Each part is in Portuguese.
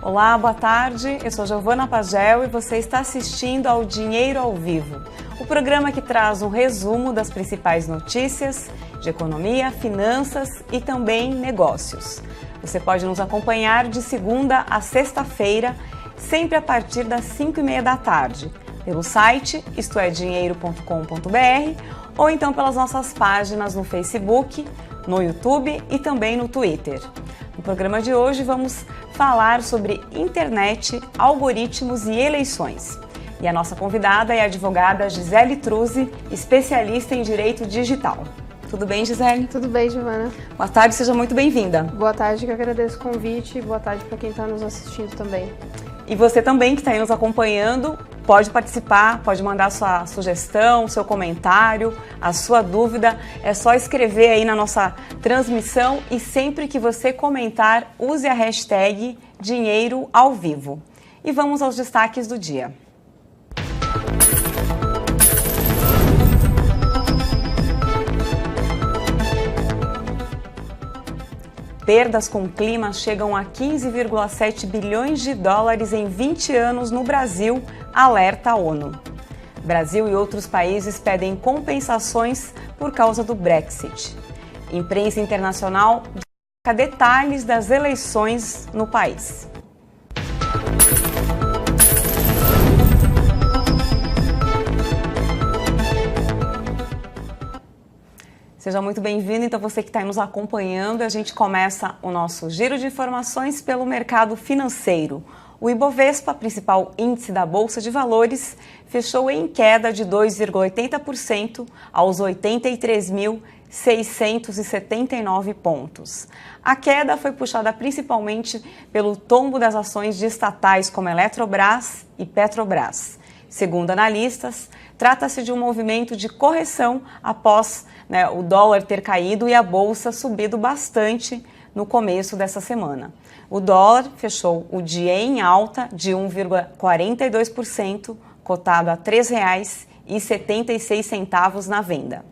Olá, boa tarde. Eu sou Giovana Pagel e você está assistindo ao Dinheiro ao Vivo, o programa que traz um resumo das principais notícias de economia, finanças e também negócios. Você pode nos acompanhar de segunda a sexta-feira, sempre a partir das 5 e meia da tarde, pelo site istoedinheiro.com.br ou então pelas nossas páginas no Facebook, no YouTube e também no Twitter. No programa de hoje vamos falar sobre internet, algoritmos e eleições. E a nossa convidada é a advogada Gisele Truzzi, especialista em direito digital. Tudo bem, Gisele? Tudo bem, Giovana. Boa tarde, seja muito bem-vinda. Boa tarde, que agradeço o convite e boa tarde para quem está nos assistindo também. E você também que está aí nos acompanhando, pode participar, pode mandar sua sugestão, seu comentário, a sua dúvida. É só escrever aí na nossa transmissão e sempre que você comentar, use a hashtag Dinheiro ao Vivo. E vamos aos destaques do dia. Perdas com o clima chegam a 15,7 bilhões de dólares em 20 anos no Brasil, alerta a ONU. Brasil e outros países pedem compensações por causa do Brexit. Imprensa internacional destaca detalhes das eleições no país. Seja muito bem-vindo. Então, você que está nos acompanhando, a gente começa o nosso giro de informações pelo mercado financeiro. O Ibovespa, principal índice da Bolsa de Valores, fechou em queda de 2,80% aos 83.679 pontos. A queda foi puxada principalmente pelo tombo das ações de estatais como Eletrobras e Petrobras. Segundo analistas, trata-se de um movimento de correção após né, o dólar ter caído e a bolsa subido bastante no começo dessa semana. O dólar fechou o dia em alta de 1,42%, cotado a R$ 3,76 na venda.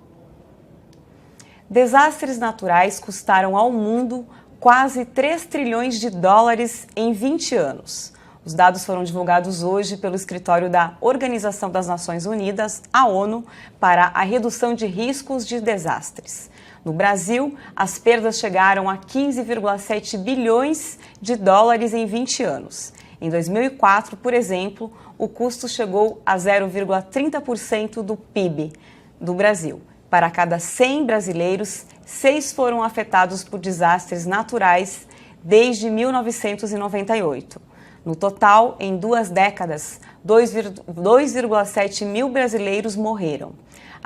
Desastres naturais custaram ao mundo quase 3 trilhões de dólares em 20 anos. Os dados foram divulgados hoje pelo escritório da Organização das Nações Unidas, a ONU, para a redução de riscos de desastres. No Brasil, as perdas chegaram a 15,7 bilhões de dólares em 20 anos. Em 2004, por exemplo, o custo chegou a 0,30% do PIB do Brasil. Para cada 100 brasileiros, seis foram afetados por desastres naturais desde 1998. No total, em duas décadas, 2,7 mil brasileiros morreram.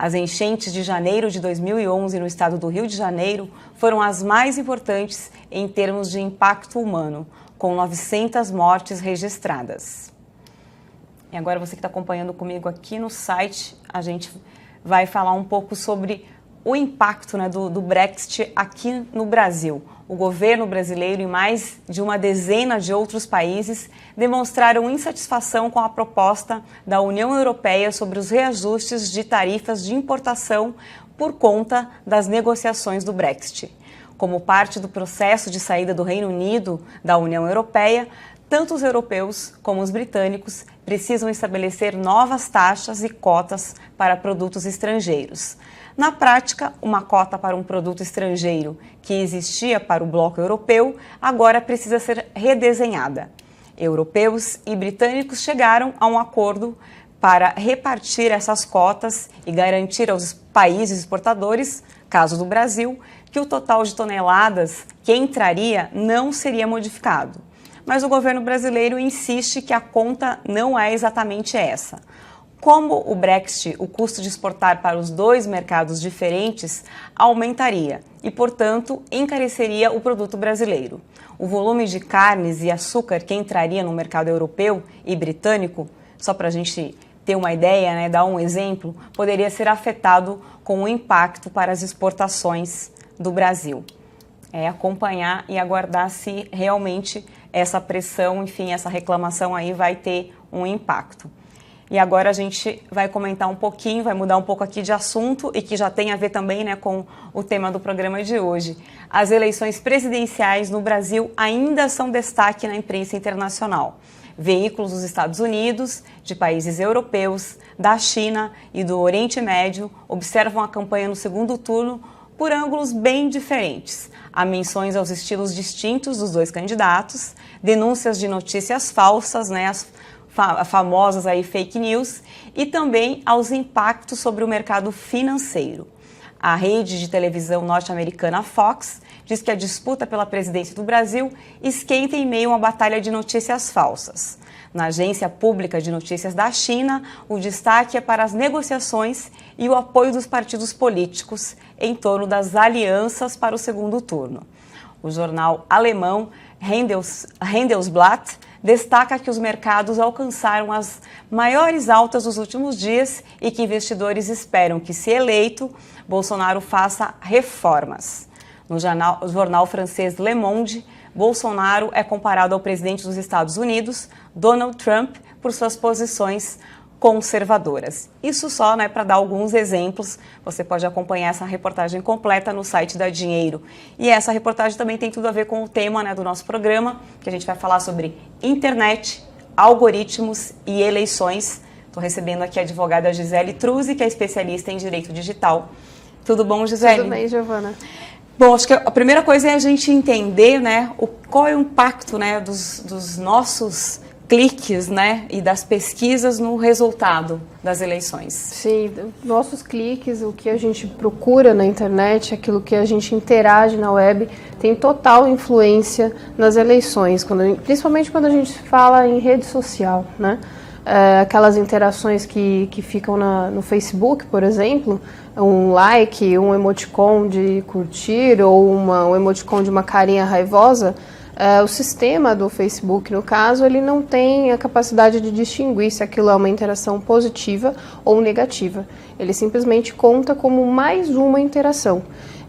As enchentes de janeiro de 2011 no estado do Rio de Janeiro foram as mais importantes em termos de impacto humano, com 900 mortes registradas. E agora você que está acompanhando comigo aqui no site, a gente vai falar um pouco sobre o impacto né, do, do Brexit aqui no Brasil o governo brasileiro e mais de uma dezena de outros países demonstraram insatisfação com a proposta da União Europeia sobre os reajustes de tarifas de importação por conta das negociações do Brexit. Como parte do processo de saída do Reino Unido da União Europeia, tanto os europeus como os britânicos precisam estabelecer novas taxas e cotas para produtos estrangeiros. Na prática, uma cota para um produto estrangeiro que existia para o bloco europeu agora precisa ser redesenhada. Europeus e britânicos chegaram a um acordo para repartir essas cotas e garantir aos países exportadores, caso do Brasil, que o total de toneladas que entraria não seria modificado. Mas o governo brasileiro insiste que a conta não é exatamente essa. Como o Brexit, o custo de exportar para os dois mercados diferentes aumentaria e, portanto, encareceria o produto brasileiro. O volume de carnes e açúcar que entraria no mercado europeu e britânico, só para a gente ter uma ideia, né, dar um exemplo, poderia ser afetado com o um impacto para as exportações do Brasil. É acompanhar e aguardar se realmente essa pressão, enfim, essa reclamação aí vai ter um impacto. E agora a gente vai comentar um pouquinho, vai mudar um pouco aqui de assunto e que já tem a ver também né, com o tema do programa de hoje. As eleições presidenciais no Brasil ainda são destaque na imprensa internacional. Veículos dos Estados Unidos, de países europeus, da China e do Oriente Médio observam a campanha no segundo turno por ângulos bem diferentes. Há menções aos estilos distintos dos dois candidatos, denúncias de notícias falsas, né, as famosas aí fake news, e também aos impactos sobre o mercado financeiro. A rede de televisão norte-americana Fox diz que a disputa pela presidência do Brasil esquenta em meio a uma batalha de notícias falsas. Na Agência Pública de Notícias da China, o destaque é para as negociações e o apoio dos partidos políticos em torno das alianças para o segundo turno. O jornal alemão Handels, Handelsblatt destaca que os mercados alcançaram as maiores altas dos últimos dias e que investidores esperam que, se eleito, Bolsonaro faça reformas. No jornal, jornal francês Le Monde, Bolsonaro é comparado ao presidente dos Estados Unidos, Donald Trump, por suas posições conservadoras. Isso só né, para dar alguns exemplos. Você pode acompanhar essa reportagem completa no site da Dinheiro. E essa reportagem também tem tudo a ver com o tema né, do nosso programa, que a gente vai falar sobre internet, algoritmos e eleições. Estou recebendo aqui a advogada Gisele Truzzi, que é especialista em direito digital. Tudo bom, Gisele? Tudo bem, Giovana. Bom, acho que a primeira coisa é a gente entender né, o, qual é o impacto né, dos, dos nossos cliques né, e das pesquisas no resultado das eleições. Sim, nossos cliques, o que a gente procura na internet, aquilo que a gente interage na web, tem total influência nas eleições, quando, principalmente quando a gente fala em rede social, né? É, aquelas interações que, que ficam na, no Facebook, por exemplo, um like, um emoticon de curtir ou uma, um emoticon de uma carinha raivosa, Uh, o sistema do Facebook, no caso, ele não tem a capacidade de distinguir se aquilo é uma interação positiva ou negativa. Ele simplesmente conta como mais uma interação.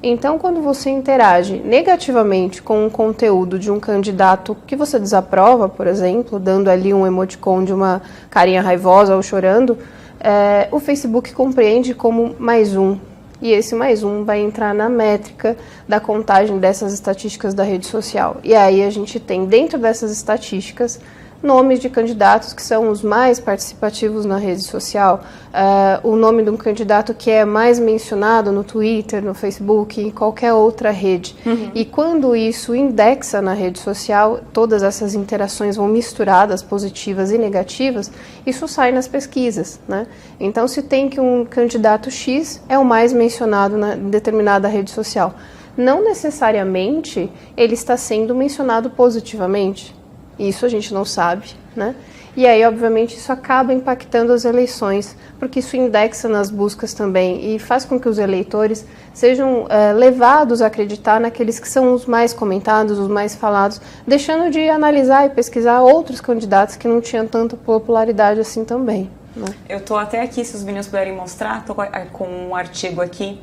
Então, quando você interage negativamente com um conteúdo de um candidato que você desaprova, por exemplo, dando ali um emoticon de uma carinha raivosa ou chorando, é, o Facebook compreende como mais um, e esse mais um vai entrar na métrica da contagem dessas estatísticas da rede social. E aí a gente tem dentro dessas estatísticas nomes de candidatos que são os mais participativos na rede social, uh, o nome de um candidato que é mais mencionado no Twitter, no Facebook, em qualquer outra rede. Uhum. E quando isso indexa na rede social, todas essas interações vão misturadas, positivas e negativas, isso sai nas pesquisas. Né? Então, se tem que um candidato X é o mais mencionado na, em determinada rede social, não necessariamente ele está sendo mencionado positivamente. Isso a gente não sabe, né? E aí, obviamente, isso acaba impactando as eleições, porque isso indexa nas buscas também e faz com que os eleitores sejam é, levados a acreditar naqueles que são os mais comentados, os mais falados, deixando de analisar e pesquisar outros candidatos que não tinham tanta popularidade assim também. Né? Eu estou até aqui, se os meninos puderem mostrar, estou com um artigo aqui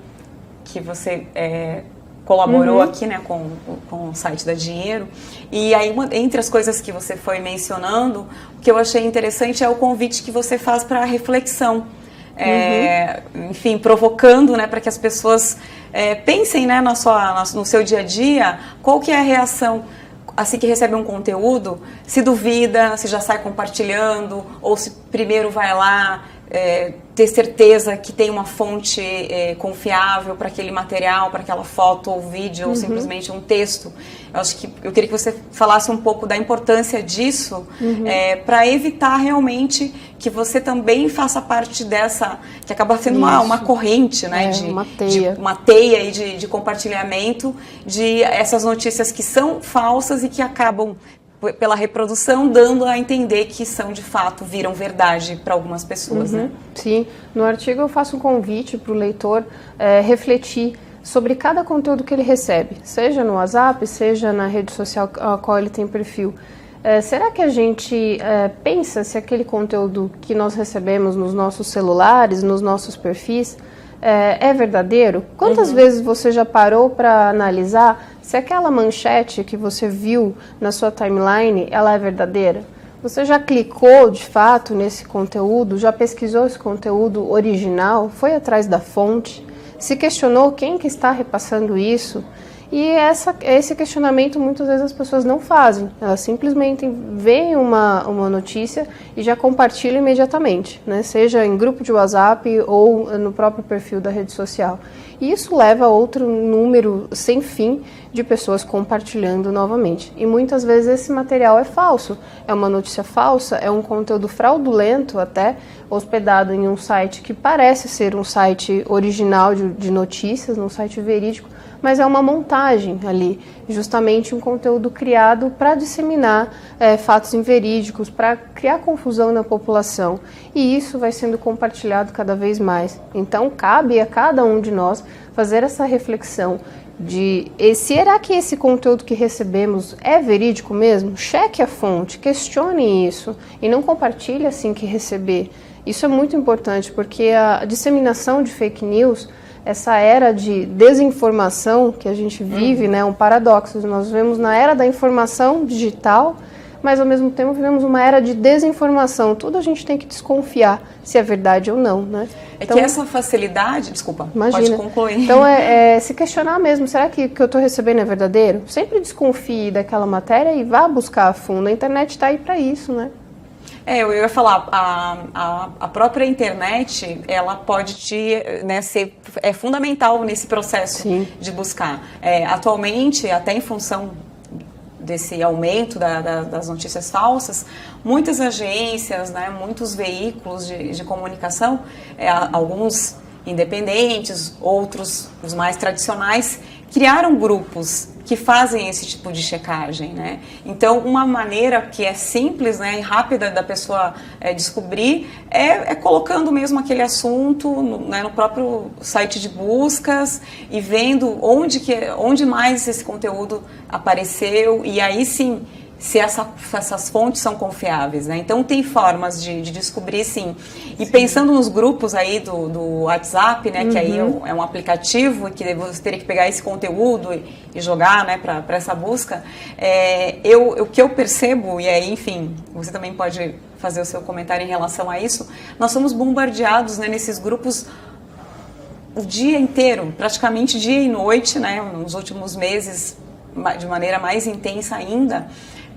que você é, colaborou uhum. aqui né, com, com o site da Dinheiro. E aí, entre as coisas que você foi mencionando, o que eu achei interessante é o convite que você faz para a reflexão. É, uhum. enfim, provocando né, para que as pessoas é, pensem né, na sua, no seu dia a dia qual que é a reação assim que recebe um conteúdo, se duvida, se já sai compartilhando, ou se primeiro vai lá é, ter certeza que tem uma fonte é, confiável para aquele material, para aquela foto ou vídeo, uhum. ou simplesmente um texto. Eu acho que eu queria que você falasse um pouco da importância disso uhum. é, para evitar realmente que você também faça parte dessa, que acaba sendo uma, uma corrente, né? É, de, uma teia. De, uma teia de, de compartilhamento de essas notícias que são falsas e que acabam pela reprodução, dando a entender que são de fato, viram verdade para algumas pessoas. Uhum, né? Sim, no artigo eu faço um convite para o leitor é, refletir sobre cada conteúdo que ele recebe, seja no WhatsApp, seja na rede social a qual ele tem perfil. É, será que a gente é, pensa se aquele conteúdo que nós recebemos nos nossos celulares, nos nossos perfis, é, é verdadeiro? Quantas uhum. vezes você já parou para analisar se aquela manchete que você viu na sua timeline ela é verdadeira? Você já clicou de fato nesse conteúdo? Já pesquisou esse conteúdo original? Foi atrás da fonte? Se questionou quem que está repassando isso? E essa, esse questionamento muitas vezes as pessoas não fazem. Elas simplesmente veem uma, uma notícia e já compartilham imediatamente, né? seja em grupo de WhatsApp ou no próprio perfil da rede social. E isso leva a outro número sem fim de pessoas compartilhando novamente. E muitas vezes esse material é falso, é uma notícia falsa, é um conteúdo fraudulento até, hospedado em um site que parece ser um site original de, de notícias, um site verídico, mas é uma montagem ali, justamente um conteúdo criado para disseminar é, fatos inverídicos, para criar confusão na população. E isso vai sendo compartilhado cada vez mais. Então, cabe a cada um de nós fazer essa reflexão de será que esse conteúdo que recebemos é verídico mesmo? Cheque a fonte, questione isso e não compartilhe assim que receber. Isso é muito importante porque a disseminação de fake news essa era de desinformação que a gente vive, uhum. né, um paradoxo. Nós vivemos na era da informação digital, mas ao mesmo tempo vivemos uma era de desinformação. Tudo a gente tem que desconfiar se é verdade ou não, né? É então, que essa facilidade, desculpa, imagina. pode concluir. Então é, é se questionar mesmo, será que o que eu estou recebendo é verdadeiro? Sempre desconfie daquela matéria e vá buscar a fundo. A internet está aí para isso, né? É, eu ia falar, a, a, a, própria internet, ela pode te, né, ser é fundamental nesse processo Sim. de buscar. É, atualmente, até em função desse aumento da, da, das notícias falsas, muitas agências, né, muitos veículos de, de comunicação, é, alguns independentes, outros os mais tradicionais, criaram grupos que fazem esse tipo de checagem, né? Então, uma maneira que é simples, né, e rápida da pessoa é, descobrir é, é, colocando mesmo aquele assunto no, né, no, próprio site de buscas e vendo onde que, onde mais esse conteúdo apareceu e aí sim se essa, essas fontes são confiáveis, né? Então tem formas de, de descobrir sim. E sim. pensando nos grupos aí do, do WhatsApp, né? Uhum. Que aí uhum. é um aplicativo que você teria que pegar esse conteúdo e, e jogar, né? Para essa busca. É, eu, o que eu percebo e aí, enfim, você também pode fazer o seu comentário em relação a isso. Nós somos bombardeados né, nesses grupos o dia inteiro, praticamente dia e noite, né? Nos últimos meses de maneira mais intensa ainda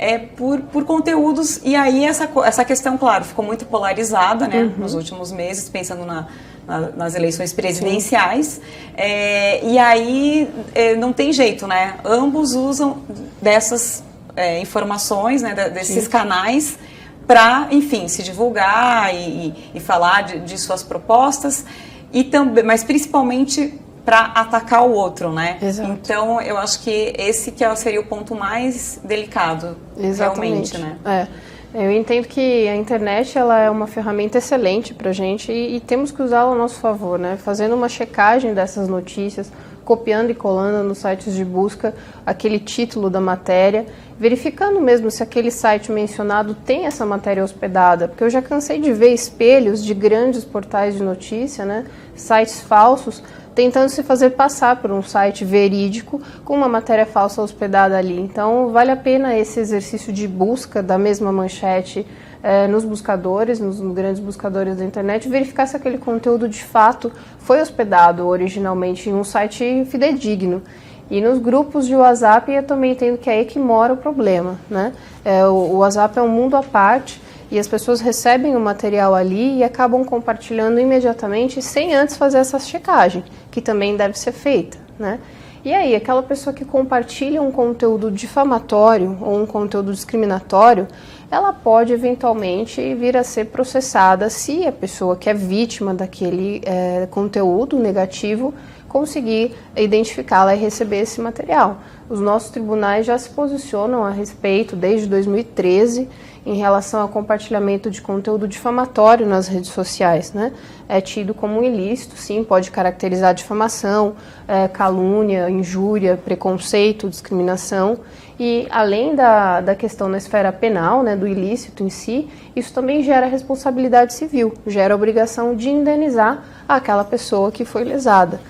é, por, por conteúdos. E aí essa, essa questão, claro, ficou muito polarizada né, uhum. nos últimos meses, pensando na, na, nas eleições presidenciais. É, e aí é, não tem jeito, né? Ambos usam dessas é, informações, né, desses Sim. canais para, enfim, se divulgar e, e falar de, de suas propostas e também, mas principalmente para atacar o outro, né? Exato. Então, eu acho que esse que é seria o ponto mais delicado, Exatamente. realmente, né? É. Eu entendo que a internet ela é uma ferramenta excelente para a gente e, e, temos que usá-la a nosso favor, né? Fazendo uma checagem dessas notícias, copiando e colando nos sites de busca aquele título da matéria, verificando mesmo se aquele site mencionado tem essa matéria hospedada, porque eu já cansei de ver espelhos de grandes portais de notícia, né? Sites falsos tentando se fazer passar por um site verídico com uma matéria falsa hospedada ali. Então, vale a pena esse exercício de busca da mesma manchete é, nos buscadores, nos grandes buscadores da internet, verificar se aquele conteúdo de fato foi hospedado originalmente em um site fidedigno. E nos grupos de WhatsApp eu também entendo que é aí que mora o problema. Né? É, o WhatsApp é um mundo à parte e as pessoas recebem o material ali e acabam compartilhando imediatamente sem antes fazer essa checagem, que também deve ser feita, né? E aí, aquela pessoa que compartilha um conteúdo difamatório ou um conteúdo discriminatório, ela pode eventualmente vir a ser processada se a pessoa que é vítima daquele é, conteúdo negativo conseguir identificá-la e receber esse material. Os nossos tribunais já se posicionam a respeito desde 2013 em relação ao compartilhamento de conteúdo difamatório nas redes sociais. Né? É tido como ilícito, sim, pode caracterizar difamação, é, calúnia, injúria, preconceito, discriminação. E além da, da questão na esfera penal, né, do ilícito em si, isso também gera responsabilidade civil, gera obrigação de indenizar aquela pessoa que foi lesada.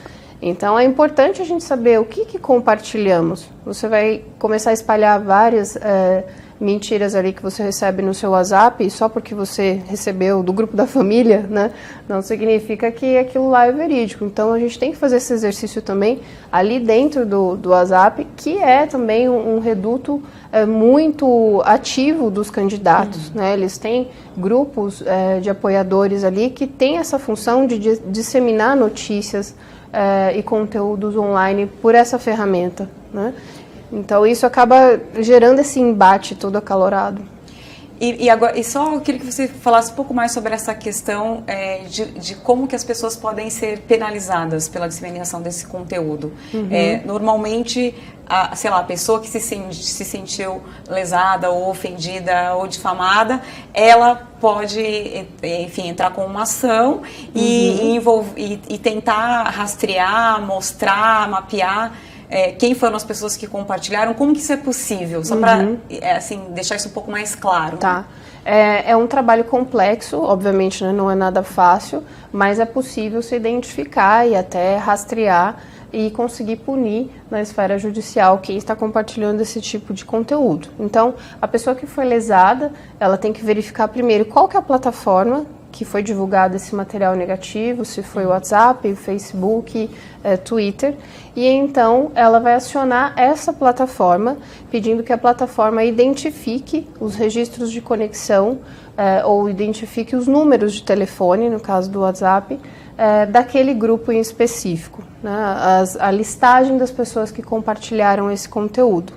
Então é importante a gente saber o que, que compartilhamos. Você vai começar a espalhar várias. É, mentiras ali que você recebe no seu WhatsApp, só porque você recebeu do grupo da família, né, não significa que aquilo lá é verídico. Então a gente tem que fazer esse exercício também ali dentro do, do WhatsApp, que é também um, um reduto é, muito ativo dos candidatos. Uhum. Né? Eles têm grupos é, de apoiadores ali que têm essa função de, de disseminar notícias é, e conteúdos online por essa ferramenta. Né? Então isso acaba gerando esse embate todo acalorado. E, e, agora, e só eu queria que você falasse um pouco mais sobre essa questão é, de, de, como que as pessoas podem ser penalizadas pela disseminação desse conteúdo. Uhum. É, normalmente, a, sei lá, a pessoa que se, se sentiu lesada ou ofendida ou difamada, ela pode, enfim, entrar com uma ação e, uhum. e, e tentar rastrear, mostrar, mapear é, quem foram as pessoas que compartilharam, como que isso é possível? Só uhum. para é, assim, deixar isso um pouco mais claro. Tá. É, é um trabalho complexo, obviamente né, não é nada fácil, mas é possível se identificar e até rastrear e conseguir punir na esfera judicial quem está compartilhando esse tipo de conteúdo. Então, a pessoa que foi lesada, ela tem que verificar primeiro qual que é a plataforma que foi divulgado esse material negativo, se foi WhatsApp, Facebook, é, Twitter, e então ela vai acionar essa plataforma, pedindo que a plataforma identifique os registros de conexão é, ou identifique os números de telefone, no caso do WhatsApp, é, daquele grupo em específico, né, as, a listagem das pessoas que compartilharam esse conteúdo.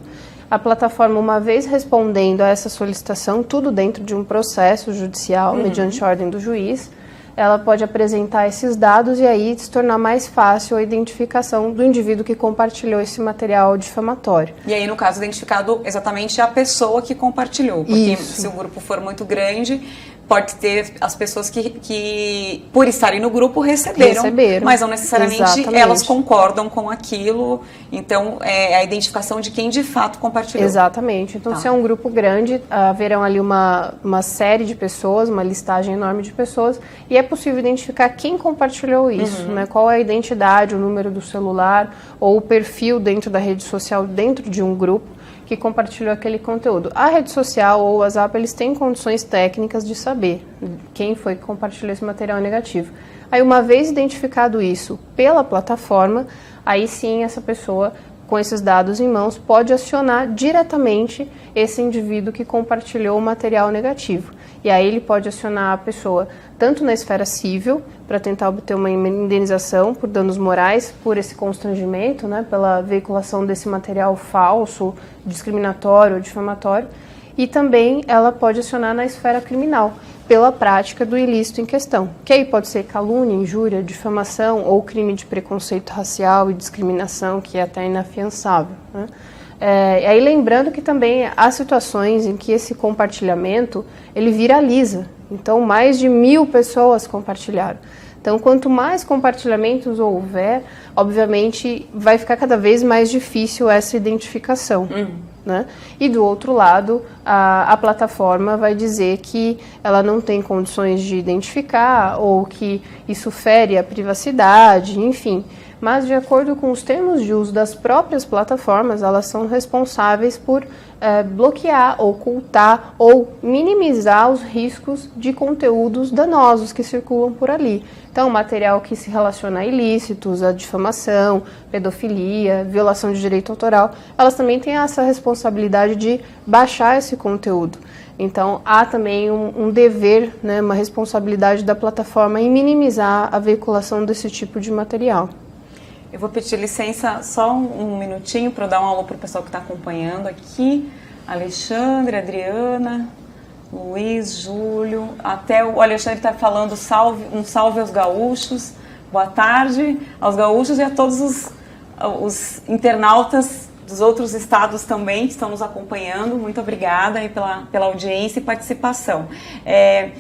A plataforma, uma vez respondendo a essa solicitação, tudo dentro de um processo judicial, uhum. mediante ordem do juiz, ela pode apresentar esses dados e aí se tornar mais fácil a identificação do indivíduo que compartilhou esse material difamatório. E aí, no caso, identificado exatamente a pessoa que compartilhou, porque Isso. se o grupo for muito grande, pode ter as pessoas que, que por estarem no grupo, receberam, receberam. mas não necessariamente Exatamente. elas concordam com aquilo. Então, é a identificação de quem de fato compartilhou. Exatamente. Então, tá. se é um grupo grande, haverão ali uma, uma série de pessoas, uma listagem enorme de pessoas, e é possível identificar quem compartilhou isso, uhum. né? qual é a identidade, o número do celular, ou o perfil dentro da rede social, dentro de um grupo que compartilhou aquele conteúdo. A rede social ou o WhatsApp, eles têm condições técnicas de saber quem foi que compartilhou esse material negativo. Aí, uma vez identificado isso pela plataforma, aí sim essa pessoa com esses dados em mãos, pode acionar diretamente esse indivíduo que compartilhou o material negativo. E aí ele pode acionar a pessoa tanto na esfera civil, para tentar obter uma indenização por danos morais, por esse constrangimento, né, pela veiculação desse material falso, discriminatório difamatório, e também ela pode acionar na esfera criminal, pela prática do ilícito em questão, que aí pode ser calúnia, injúria, difamação ou crime de preconceito racial e discriminação, que é até inafiançável. Né? É, aí lembrando que também há situações em que esse compartilhamento ele viraliza, então mais de mil pessoas compartilharam. Então, quanto mais compartilhamentos houver, obviamente vai ficar cada vez mais difícil essa identificação. Uhum. Né? E do outro lado, a, a, plataforma vai dizer que ela não tem condições de identificar ou que isso fere a privacidade, enfim. Mas, de acordo com os termos de uso das próprias plataformas, elas são responsáveis por é, bloquear, ocultar ou minimizar os riscos de conteúdos danosos que circulam por ali. Então, material que se relaciona a ilícitos, a difamação, pedofilia, violação de direito autoral, elas também têm essa responsabilidade de baixar esse conteúdo. Então, há também um, um dever, né, uma responsabilidade da plataforma em minimizar a veiculação desse tipo de material. Eu vou pedir licença só um, minutinho para dar um alô para o pessoal que está acompanhando aqui. Alexandre, Adriana, Luiz, Júlio, até o Alexandre está falando salve, um salve aos gaúchos. Boa tarde aos gaúchos e a todos os, os internautas dos outros estados também que estão nos acompanhando. Muito obrigada aí pela, pela audiência e participação. É,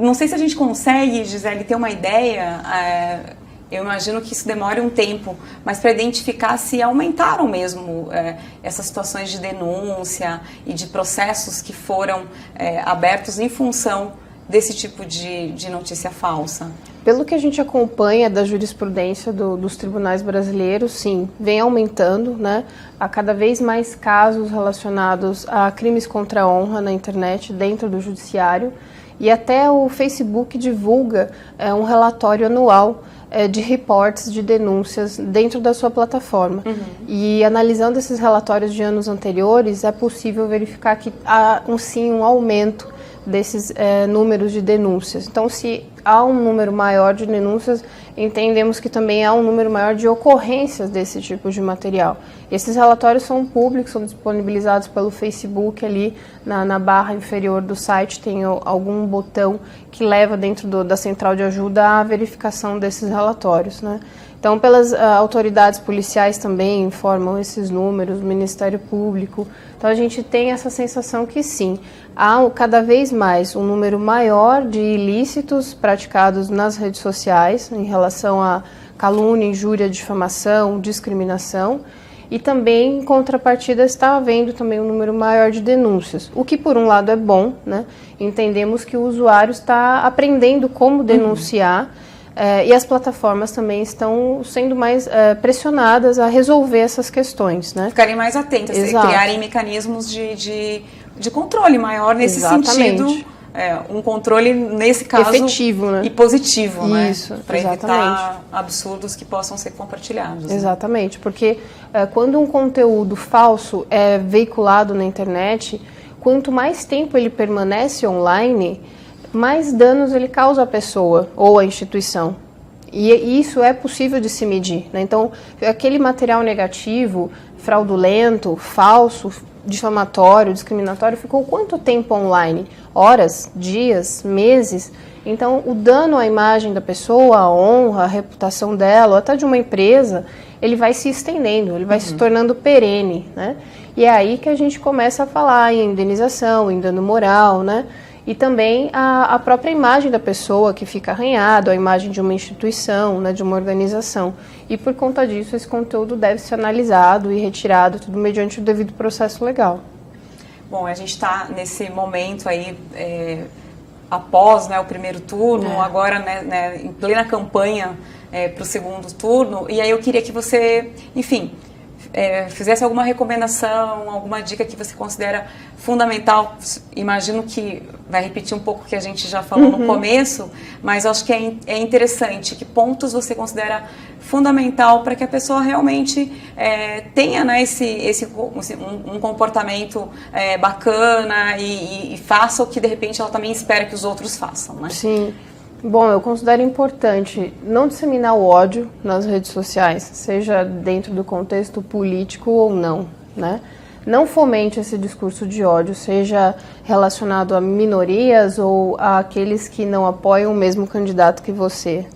não sei se a gente consegue, Gisele, ter uma ideia. É, eu imagino que isso demore um tempo, mas para identificar se aumentaram mesmo é, essas situações de denúncia e de processos que foram é, abertos em função desse tipo de, de notícia falsa. Pelo que a gente acompanha da jurisprudência do, dos tribunais brasileiros, sim, vem aumentando, né? Há cada vez mais casos relacionados a crimes contra a honra na internet dentro do judiciário. E até o Facebook divulga é, um relatório anual é, de reportes de denúncias dentro da sua plataforma. Uhum. E analisando esses relatórios de anos anteriores, é possível verificar que há um, sim um aumento desses é, números de denúncias. Então, se há um número maior de denúncias, entendemos que também há um número maior de ocorrências desse tipo de material. Esses relatórios são públicos, são disponibilizados pelo Facebook ali na, na barra inferior do site, tem algum botão que leva dentro do, da central de ajuda à verificação desses relatórios. Né? Então, pelas uh, autoridades policiais também informam esses números, o Ministério Público. Então, a gente tem essa sensação que sim, há cada vez mais um número maior de ilícitos praticados nas redes sociais em relação a calúnia, injúria, difamação, discriminação. E também, em contrapartida, está havendo também um número maior de denúncias, o que, por um lado, é bom, né? Entendemos que o usuário está aprendendo como denunciar. Uhum é, e as plataformas também estão sendo mais é, pressionadas a resolver essas questões, né? Ficarem mais atentas, Exato. criarem mecanismos de, de, de, controle maior nesse Exatamente. sentido. É, um controle, nesse caso, efetivo né? e positivo, né? Isso, Para evitar absurdos que possam ser compartilhados. Né? Exatamente, né? porque é, quando um conteúdo falso é veiculado na internet, quanto mais tempo ele permanece online, mais danos ele causa à pessoa ou à instituição. E isso é possível de se medir. Né? Então, aquele material negativo, fraudulento, falso, difamatório, discriminatório, ficou quanto tempo online? Horas, dias, meses? Então, o dano à imagem da pessoa, à honra, à reputação dela, ou até de uma empresa, ele vai se estendendo, ele vai uhum. se tornando perene, né? E é aí que a gente começa a falar em indenização, em dano moral, né? E também a, a, própria imagem da pessoa que fica arranhado, a imagem de uma instituição, né, de uma organização. E por conta disso, esse conteúdo deve ser analisado e retirado, tudo mediante o devido processo legal. Bom, a gente está nesse momento aí, é, após né, o primeiro turno, é. agora né, né, em plena campanha é, para o segundo turno, e aí eu queria que você, enfim, é, fizesse alguma recomendação, alguma dica que você considera fundamental. Imagino que vai repetir um pouco o que a gente já falou uhum. no começo, mas acho que é, é interessante. Que pontos você considera fundamental para que a pessoa realmente é, tenha né, esse, esse, um, um comportamento é, bacana e, e, e, faça o que de repente ela também espera que os outros façam, né? Sim. Bom, eu considero importante não disseminar o ódio nas redes sociais, seja dentro do contexto político ou não, né? Não fomente esse discurso de ódio, seja relacionado a minorias ou a aqueles que não apoiam o mesmo candidato que você.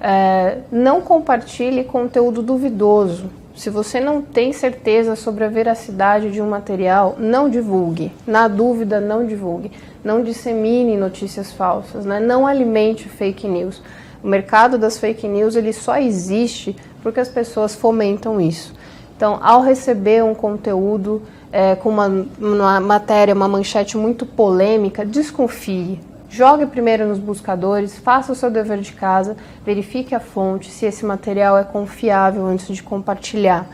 É, não compartilhe conteúdo duvidoso, se você não tem certeza sobre a veracidade de um material, não divulgue. Na dúvida, não divulgue. Não dissemine notícias falsas, né? não alimente fake news. O mercado das fake news ele só existe porque as pessoas fomentam isso. Então, ao receber um conteúdo é, com uma, uma matéria, uma manchete muito polêmica, desconfie. Jogue primeiro nos buscadores, faça o seu dever de casa, verifique a fonte, se esse material é confiável antes de compartilhar.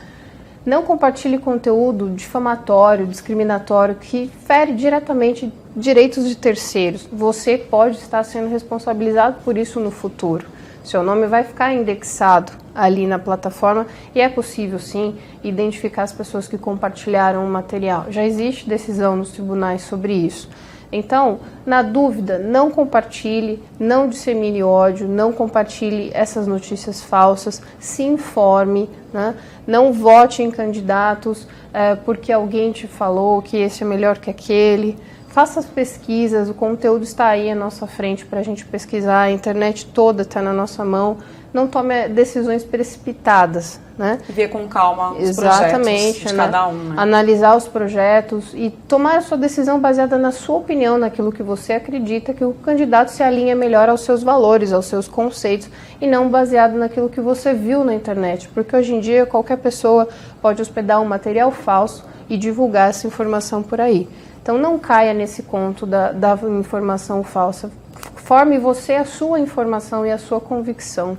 Não compartilhe conteúdo difamatório, discriminatório que fere diretamente direitos de terceiros. Você pode estar sendo responsabilizado por isso no futuro. Seu nome vai ficar indexado ali na plataforma e é possível sim identificar as pessoas que compartilharam o material. Já existe decisão nos tribunais sobre isso. Então, na dúvida, não compartilhe, não dissemine ódio, não compartilhe essas notícias falsas, se informe, né? não vote em candidatos é, porque alguém te falou que esse é melhor que aquele. Faça as pesquisas, o conteúdo está aí à nossa frente para a gente pesquisar, a internet toda está na nossa mão não tome decisões precipitadas, né? Ver com calma os Exatamente, projetos de né? cada um, né? Analisar os projetos e tomar a sua decisão baseada na sua opinião, naquilo que você acredita que o candidato se alinha melhor aos seus valores, aos seus conceitos e não baseado naquilo que você viu na internet, porque hoje em dia qualquer pessoa pode hospedar um material falso e divulgar essa informação por aí. Então não caia nesse conto da, da informação falsa forme você a sua informação e a sua convicção.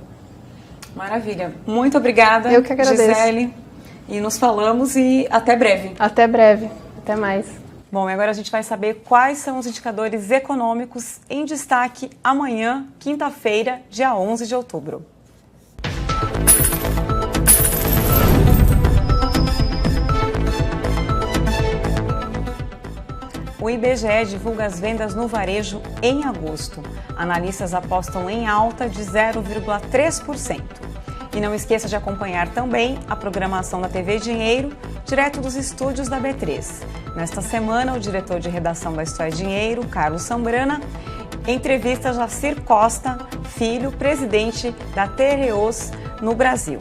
Maravilha. Muito obrigada, Eu que agradeço. Gisele. E nos falamos e até breve. Até breve. Até mais. Bom, e agora a gente vai saber quais são os indicadores econômicos em destaque amanhã, quinta-feira, dia 11 de outubro. O IBGE divulga as vendas no varejo em agosto. Analistas apostam em alta de 0,3%. E não esqueça de acompanhar também a programação da TV Dinheiro, direto dos estúdios da B3. Nesta semana, o diretor de redação da História Dinheiro, Carlos Sambrana, entrevista Jacir Costa, filho, presidente da Tereos no Brasil.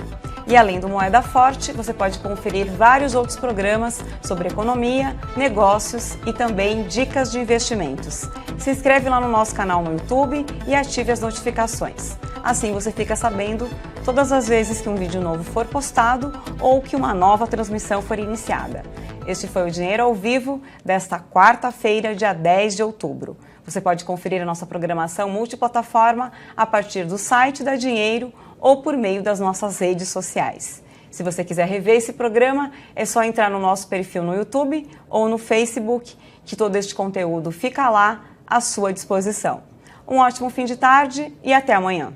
E além do Moeda Forte, você pode conferir vários outros programas sobre economia, negócios e também dicas de investimentos. Se inscreve lá no nosso canal no YouTube e ative as notificações. Assim você fica sabendo todas as vezes que um vídeo novo for postado ou que uma nova transmissão for iniciada. Este foi o Dinheiro ao Vivo desta quarta-feira, dia 10 de outubro. Você pode conferir a nossa programação multiplataforma a partir do site da Dinheiro ou por meio das nossas redes sociais. Se você quiser rever esse programa, é só entrar no nosso perfil no YouTube ou no Facebook, que todo este conteúdo fica lá à sua disposição. Um ótimo fim de tarde e até amanhã.